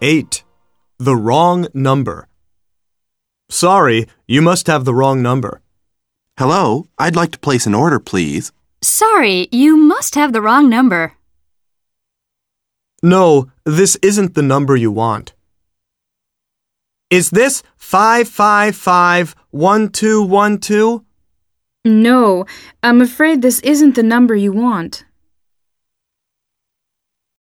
8. The wrong number. Sorry, you must have the wrong number. Hello, I'd like to place an order, please. Sorry, you must have the wrong number. No, this isn't the number you want. Is this 5551212? No, I'm afraid this isn't the number you want.